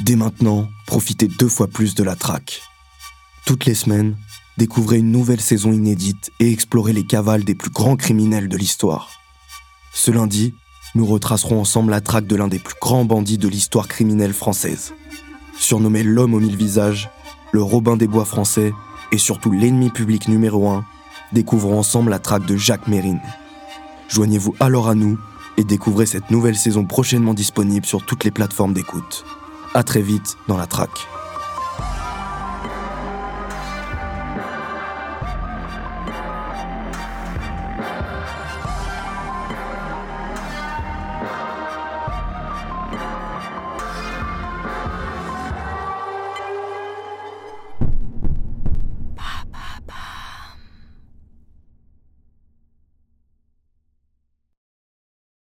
Dès maintenant, profitez deux fois plus de la traque. Toutes les semaines, découvrez une nouvelle saison inédite et explorez les cavales des plus grands criminels de l'histoire. Ce lundi, nous retracerons ensemble la traque de l'un des plus grands bandits de l'histoire criminelle française. Surnommé l'homme aux mille visages, le Robin des Bois français et surtout l'ennemi public numéro un, découvrons ensemble la traque de Jacques Mérine. Joignez-vous alors à nous et découvrez cette nouvelle saison prochainement disponible sur toutes les plateformes d'écoute. À très vite dans la traque.